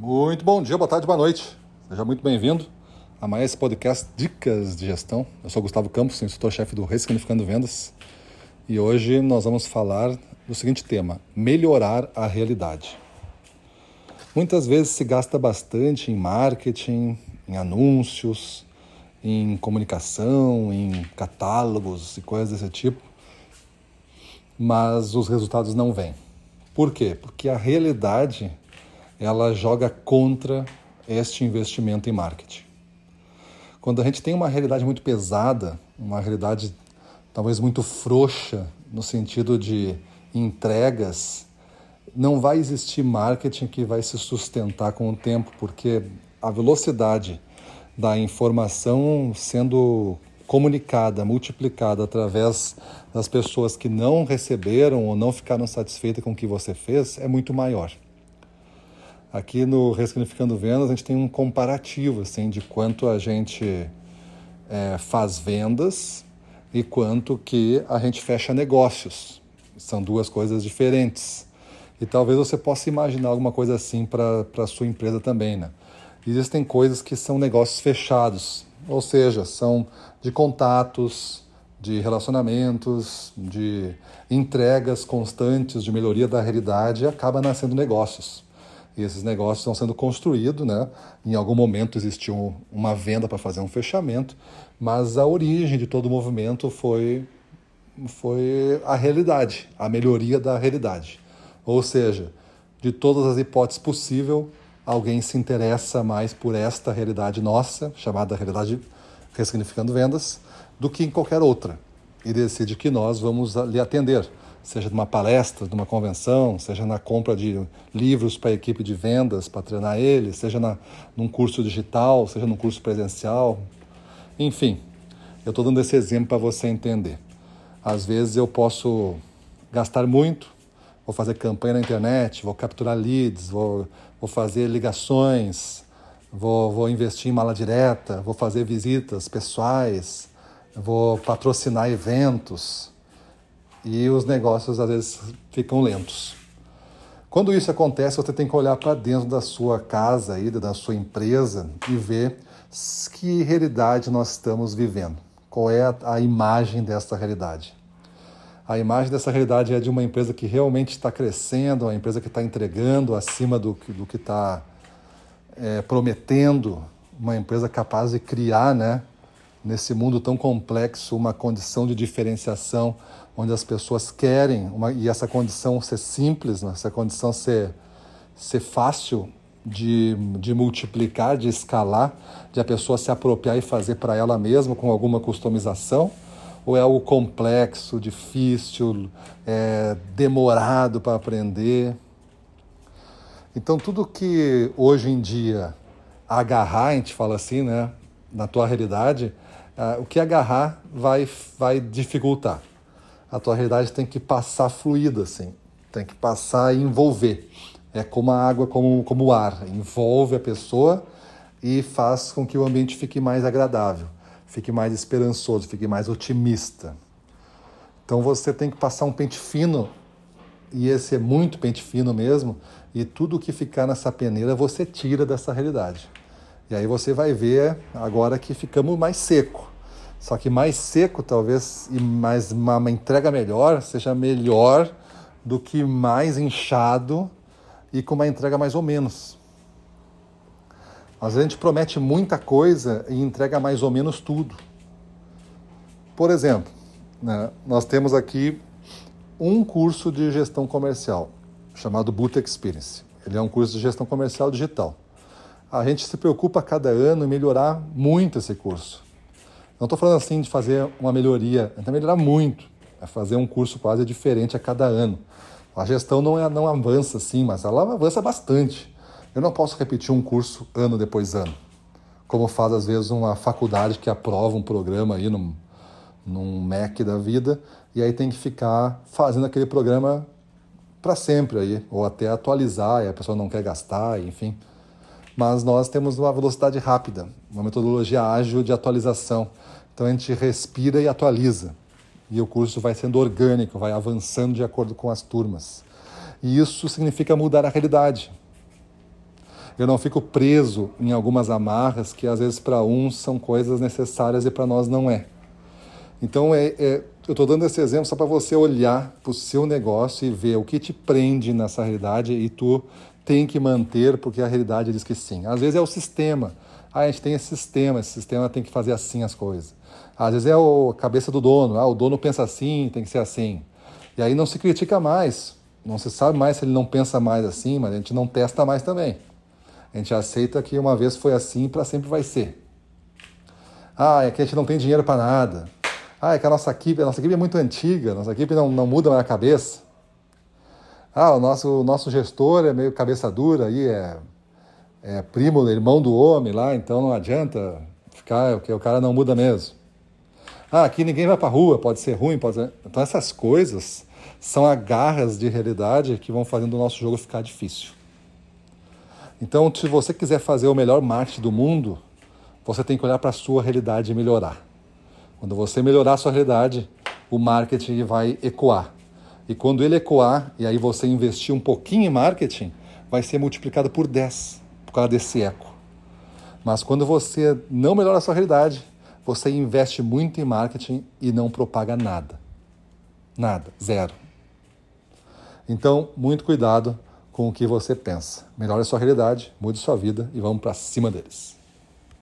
Muito bom dia, boa tarde, boa noite. Seja muito bem-vindo a mais esse podcast Dicas de Gestão. Eu sou Gustavo Campos, instrutor-chefe do Ressignificando Vendas. E hoje nós vamos falar do seguinte tema: melhorar a realidade. Muitas vezes se gasta bastante em marketing, em anúncios, em comunicação, em catálogos e coisas desse tipo, mas os resultados não vêm. Por quê? Porque a realidade ela joga contra este investimento em marketing. Quando a gente tem uma realidade muito pesada, uma realidade talvez muito frouxa no sentido de entregas, não vai existir marketing que vai se sustentar com o tempo, porque a velocidade da informação sendo comunicada, multiplicada através das pessoas que não receberam ou não ficaram satisfeitas com o que você fez é muito maior. Aqui no Ressignificando Vendas, a gente tem um comparativo assim, de quanto a gente é, faz vendas e quanto que a gente fecha negócios. São duas coisas diferentes. E talvez você possa imaginar alguma coisa assim para a sua empresa também. Né? Existem coisas que são negócios fechados, ou seja, são de contatos, de relacionamentos, de entregas constantes, de melhoria da realidade, e acaba nascendo negócios. E esses negócios estão sendo construídos, né? Em algum momento existiu uma venda para fazer um fechamento, mas a origem de todo o movimento foi foi a realidade, a melhoria da realidade. Ou seja, de todas as hipóteses possíveis, alguém se interessa mais por esta realidade nossa, chamada realidade ressignificando vendas, do que em qualquer outra. E decide que nós vamos lhe atender seja numa palestra, numa convenção, seja na compra de livros para a equipe de vendas, para treinar eles, seja na, num curso digital, seja num curso presencial. Enfim, eu estou dando esse exemplo para você entender. Às vezes eu posso gastar muito, vou fazer campanha na internet, vou capturar leads, vou, vou fazer ligações, vou, vou investir em mala direta, vou fazer visitas pessoais, vou patrocinar eventos e os negócios às vezes ficam lentos. Quando isso acontece, você tem que olhar para dentro da sua casa, aí, da sua empresa e ver que realidade nós estamos vivendo. Qual é a imagem dessa realidade? A imagem dessa realidade é de uma empresa que realmente está crescendo, uma empresa que está entregando acima do, do que está é, prometendo, uma empresa capaz de criar, né, nesse mundo tão complexo, uma condição de diferenciação onde as pessoas querem, uma, e essa condição ser simples, né? essa condição ser, ser fácil de, de multiplicar, de escalar, de a pessoa se apropriar e fazer para ela mesma com alguma customização? Ou é algo complexo, difícil, é, demorado para aprender? Então, tudo que hoje em dia agarrar, a gente fala assim, né, na tua realidade, o que agarrar vai, vai dificultar a tua realidade tem que passar fluida, assim, tem que passar e envolver. É como a água, como, como o ar, envolve a pessoa e faz com que o ambiente fique mais agradável, fique mais esperançoso, fique mais otimista. Então você tem que passar um pente fino, e esse é muito pente fino mesmo, e tudo que ficar nessa peneira você tira dessa realidade. E aí você vai ver agora que ficamos mais seco. Só que mais seco, talvez, e mais uma, uma entrega melhor, seja melhor do que mais inchado e com uma entrega mais ou menos. Às vezes a gente promete muita coisa e entrega mais ou menos tudo. Por exemplo, né, nós temos aqui um curso de gestão comercial chamado Boot Experience. Ele é um curso de gestão comercial digital. A gente se preocupa cada ano em melhorar muito esse curso. Não estou falando assim de fazer uma melhoria, é melhorar muito, é fazer um curso quase diferente a cada ano. A gestão não, é, não avança assim, mas ela avança bastante. Eu não posso repetir um curso ano depois ano, como faz às vezes uma faculdade que aprova um programa aí num, num MEC da vida e aí tem que ficar fazendo aquele programa para sempre aí, ou até atualizar e a pessoa não quer gastar, enfim. Mas nós temos uma velocidade rápida, uma metodologia ágil de atualização. Então a gente respira e atualiza. E o curso vai sendo orgânico, vai avançando de acordo com as turmas. E isso significa mudar a realidade. Eu não fico preso em algumas amarras que às vezes para uns são coisas necessárias e para nós não é. Então é, é eu estou dando esse exemplo só para você olhar para o seu negócio e ver o que te prende nessa realidade e tu tem que manter porque a realidade diz que sim. Às vezes é o sistema. Ah, a gente tem esse sistema, esse sistema tem que fazer assim as coisas. Às vezes é a cabeça do dono. Ah, o dono pensa assim, tem que ser assim. E aí não se critica mais. Não se sabe mais se ele não pensa mais assim, mas a gente não testa mais também. A gente aceita que uma vez foi assim para sempre vai ser. Ah, é que a gente não tem dinheiro para nada. Ah, é que a nossa equipe, a nossa equipe é muito antiga, nossa equipe não, não muda mais a cabeça. Ah, o nosso, o nosso gestor é meio cabeça dura aí, é, é primo, irmão do homem lá, então não adianta ficar, porque o cara não muda mesmo. Ah, aqui ninguém vai para rua, pode ser ruim, pode ser... Então essas coisas são agarras de realidade que vão fazendo o nosso jogo ficar difícil. Então, se você quiser fazer o melhor marketing do mundo, você tem que olhar para a sua realidade e melhorar. Quando você melhorar a sua realidade, o marketing vai ecoar. E quando ele ecoar, e aí você investir um pouquinho em marketing, vai ser multiplicado por 10 por causa desse eco. Mas quando você não melhora a sua realidade, você investe muito em marketing e não propaga nada. Nada, zero. Então, muito cuidado com o que você pensa. Melhore a sua realidade, mude sua vida e vamos para cima deles.